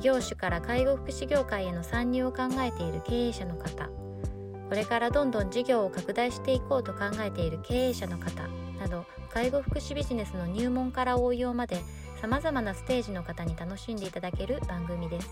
業種から介護福祉業界への参入を考えている経営者の方これからどんどん事業を拡大していこうと考えている経営者の方など介護福祉ビジネスの入門から応用までさまざまなステージの方に楽しんでいただける番組です。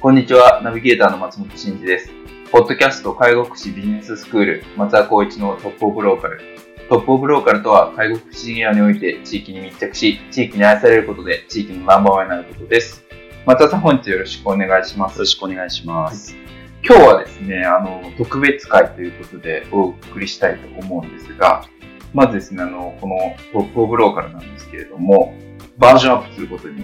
こんにちは、ナビゲーターの松本慎二です。ポッドキャスト介護福祉ビジネススクール松田光一のトップオブローカル。トップオブローカルとは介護福祉事業において地域に密着し、地域に愛されることで地域のナンバーワンになることです。松田さん本日よろしくお願いします。よろしくお願いします。今日はですね、あの、特別会ということでお送りしたいと思うんですが、まずですね、あの、このトップオブローカルなんですけれども、バージョンアップすることに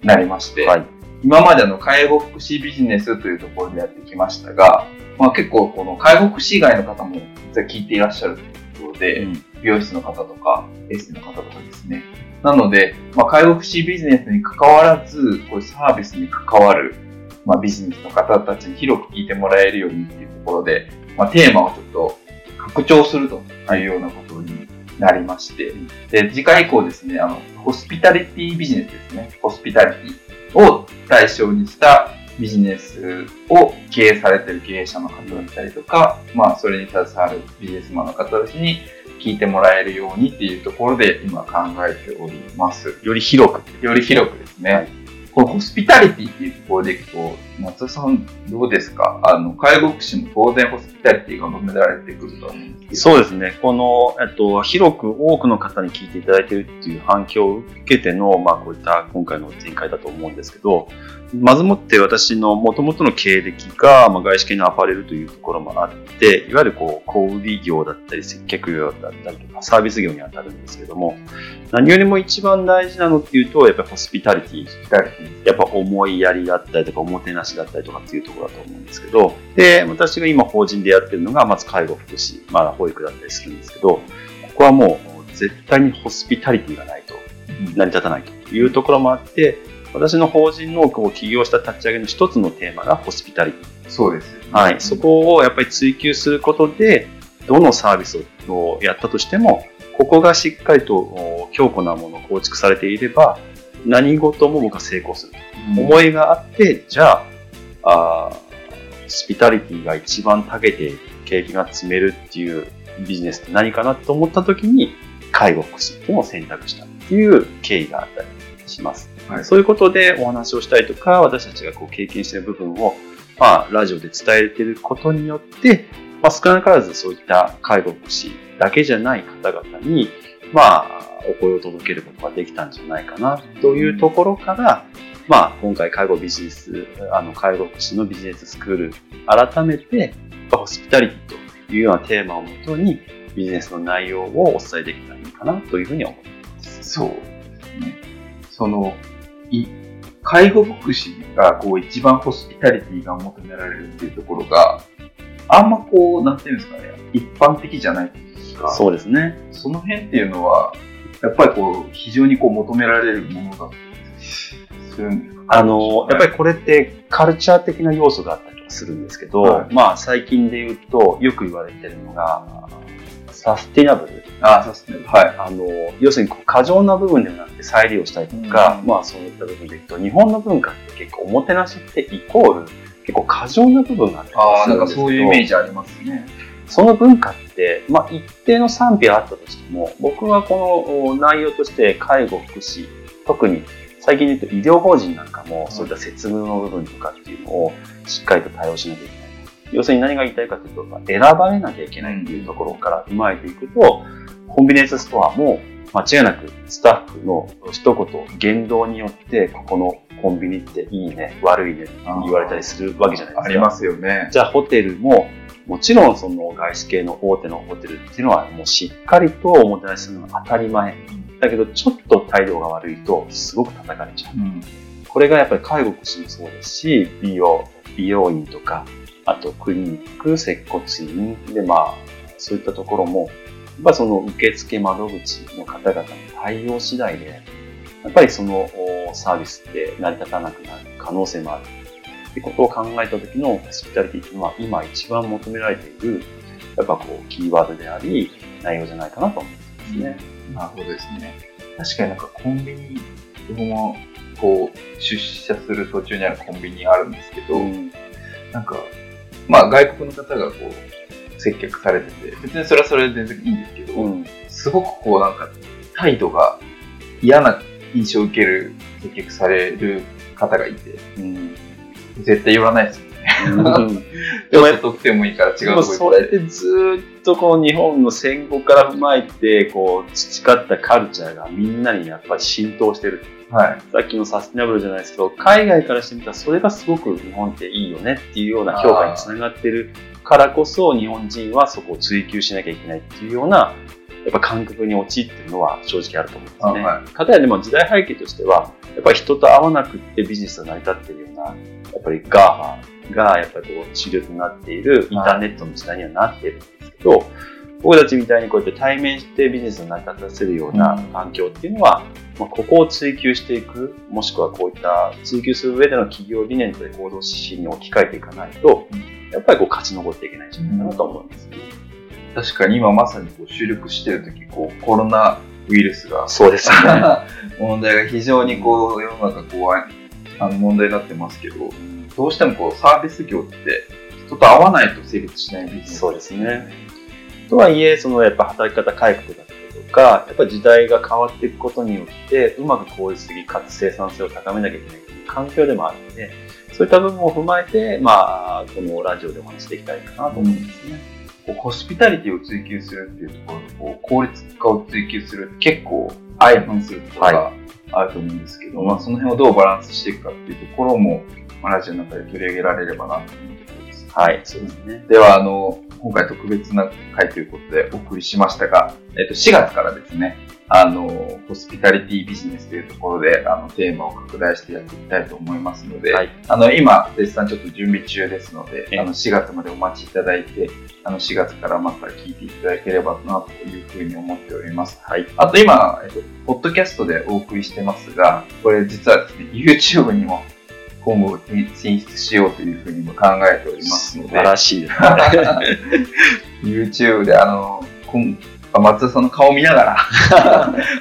なりまして、はい。今まであの介護福祉ビジネスというところでやってきましたが、まあ、結構この介護福祉以外の方も実は聞いていらっしゃるということで、美容室の方とかエステの方とかですね。なので、まあ、介護福祉ビジネスに関わらず、こういうサービスに関わる、まあ、ビジネスの方たちに広く聞いてもらえるようにっていうところで、まあ、テーマをちょっと拡張するというようなことになりまして、で次回以降ですね、あの、ホスピタリティビジネスですね。ホスピタリティを対象にしたビジネスを経営されている経営者の方だったりとか、まあ、それに携わるビジネスマンの方たちに聞いてもらえるようにっていうところで今考えております。より広く。より広くですね。はいこのホスピタリティっていうところでいくと、松田さんどうですか？あの、介護福祉も当然ホスピタリティが求められてくると思うんですけど。そうですね。この、えっと、広く多くの方に聞いていただいているっていう反響を受けての、まあ、こういった今回の展開だと思うんですけど、まずもって私の元々の経歴が、まあ、外資系のアパレルというところもあって、いわゆるこう、小売業だったり、接客業だったりとか、サービス業に当たるんですけども、何よりも一番大事なのっていうと、やっぱりホスピタリティホスピタリティやっぱ思いやりだったりとか、おもてなしだったりとかっていうところだと思うんですけど、で、私が今法人でやってるのが、まず介護福祉、まあ保育だったりするんですけど、ここはもう絶対にホスピタリティがないと成り立たないというところもあって、私の法人のこう起業した立ち上げの一つのテーマがホスピタリティ。そうですよね。はい。そこをやっぱり追求することで、どのサービスをやったとしても、ここがしっかりとお強固なものを構築されていれば、何事も僕は成功する。うん思いがあって、じゃあ、あスピタリティが一番長けて景気が積めるっていうビジネスって何かなと思った時に、介護福祉っていうのを選択したっていう経緯があったりします。はいそういうことでお話をしたりとか、私たちがこう経験している部分を、まあ、ラジオで伝えていることによって、まあ、少なからずそういった介護福祉だけじゃない方々に、まあ、お声を届けることができたんじゃないかなというところから、まあ、今回介護ビジネス、あの、介護福祉のビジネススクール、改めて、ホスピタリティというようなテーマをもとに、ビジネスの内容をお伝えできたらいいかなというふうに思っています。そうですね。その、い介護福祉がこう一番ホスピタリティが求められるっていうところが、あんまこう、なんていうんですかね、一般的じゃないというか、そうですね。その辺っていうのは、やっぱりこう、非常にこう求められるものだったりするんですか？あの、やっぱりこれってカルチャー的な要素があったりとかするんですけど、はいまあ最近で言うとよく言われてるのが、サスティナブル。あそうですね。はい。あの、要するに過剰な部分ではなくて再利用したりとか、うんまあそういった部分で言うと、日本の文化って結構おもてなしってイコール結構過剰な部分があったりああ、なんかするんですけど、そういうイメージありますね。その文化って、まあ、一定の賛否はあったとしても、僕はこのお内容として介護、福祉、特に最近で言うと医療法人なんかも、そういった節分の部分とかっていうのをしっかりと対応しなきゃいけない。要するに何が言いたいかというと、選ばれなきゃいけないっていうところから踏まえていくと、コンビニエンスストアも間違いなくスタッフの一言、言動によって、ここのコンビニっていいね、悪いねって言われたりするわけじゃないですか。ありますよね。じゃあホテルももちろんその外資系の大手のホテルっていうのはもうしっかりとおもてなしするのが当たり前。だけどちょっと態度が悪いとすごく叩かれちゃう。うん。これがやっぱり介護福祉もそうですし、美容、美容院とか、あとクリニック、接骨院でまあ、そういったところも、やっぱその受付窓口の方々の対応次第で、やっぱりそのおサービスって成り立たなくなる可能性もある。ってことを考えた時のホスピタリティっていうのは今一番求められている、やっぱこう、キーワードであり、内容じゃないかなと思うんですね。なるほどですね。確かになんかコンビニ、僕もこう出社する途中にあるコンビニあるんですけど、なんか、まあ外国の方がこう接客されてて、別にそれはそれで全然いいんですけど、うん。すごくこうなんか態度が嫌な印象を受ける接客される方がいて、うん。絶対言わないですよね。うんちょっと得点もいいから違うでもとこ。それってずーっとこう日本の戦後から踏まえてこう培ったカルチャーがみんなにやっぱり浸透してる。はい。さっきのサステナブルじゃないですけど、海外からしてみたらそれがすごく日本っていいよねっていうような評価につながってるからこそ日本人はそこを追求しなきゃいけないっていうようなやっぱ感覚に陥ってるのは正直あると思うんですね。あはかたやでも時代背景としては、やっぱり人と会わなくってビジネスが成り立っているような、やっぱり GAFA がやっぱりこう主力となっているインターネットの時代にはなっているんですけど、僕たちみたいにこうやって対面してビジネスを成り立たせるような環境っていうのは、まあ、ここを追求していく、もしくはこういった追求する上での企業理念と行動指針に置き換えていかないと、やっぱりこう勝ち残っていけないんじゃないかなと思うんですね。確かに今まさにこう主力してる時こうコロナウイルスがそうですね。問題が非常にこう世の中こうあの問題になってますけどどうしてもこうサービス業って人と会わないと成立しないビジネスそうですね。とはいえ、そのやっぱ働き方改革だったりとか、やっぱり時代が変わっていくことによって、うまく効率的かつ生産性を高めなきゃいけないという環境でもあるので、そういった部分を踏まえて、まあ、このラジオでお話しできたらいいかなと思うんですね。こうホスピタリティを追求するっていうところとこう効率化を追求するって結構相反するところがあると思うんですけど、まあ、その辺をどうバランスしていくかっていうところも、まあ、ラジオの中で取り上げられればなと思うところです。はい、そうですね。では、あの、今回特別な回ということでお送りしましたが、えっと、4月からですね、あの、ホスピタリティビジネスというところで、あの、テーマを拡大してやっていきたいと思いますので、はいあの、今、絶賛ちょっと準備中ですので、ええあの、4月までお待ちいただいて、あの、4月からまた聞いていただければな、というふうに思っております。はい。あと今、えっと、ポッドキャストでお送りしてますが、これ実はですね、YouTube にも今後進出しようというふうにも考えておりますので、素晴らしいですね。YouTube であの、松田さんの顔を見ながら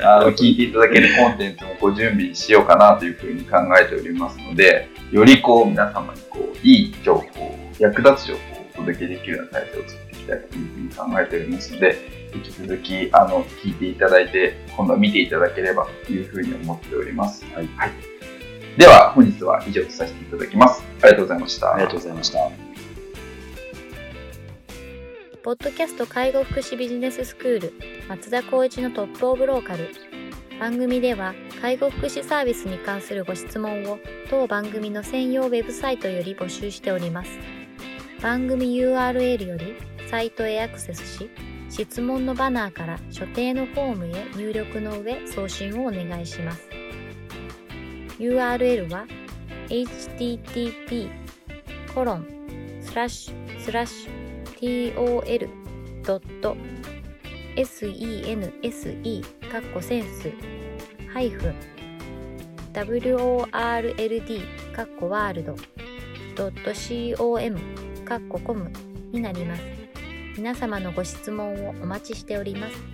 あの聞いていただけるコンテンツもご準備しようかなというふうに考えておりますので、よりこう皆様にこういい情報、役立つ情報をお届けできるような体制を作っていきたいというふうに考えておりますので、引き続きあの聞いていただいて、今度は見ていただければというふうに思っております。はいでは本日は以上とさせていただきます。ありがとうございました。ありがとうございました。ポッドキャスト介護福祉ビジネススクール松田光一のトップオブローカル番組では介護福祉サービスに関するご質問を当番組の専用ウェブサイトより募集しております番組 URL よりサイトへアクセスし質問のバナーから所定のフォームへ入力の上送信をお願いします URL は http コロンスラッシュスラッシュ tol.sense かっこセンスハイフン world かっこワールド .com かっこコムになります。皆様のご質問をお待ちしております。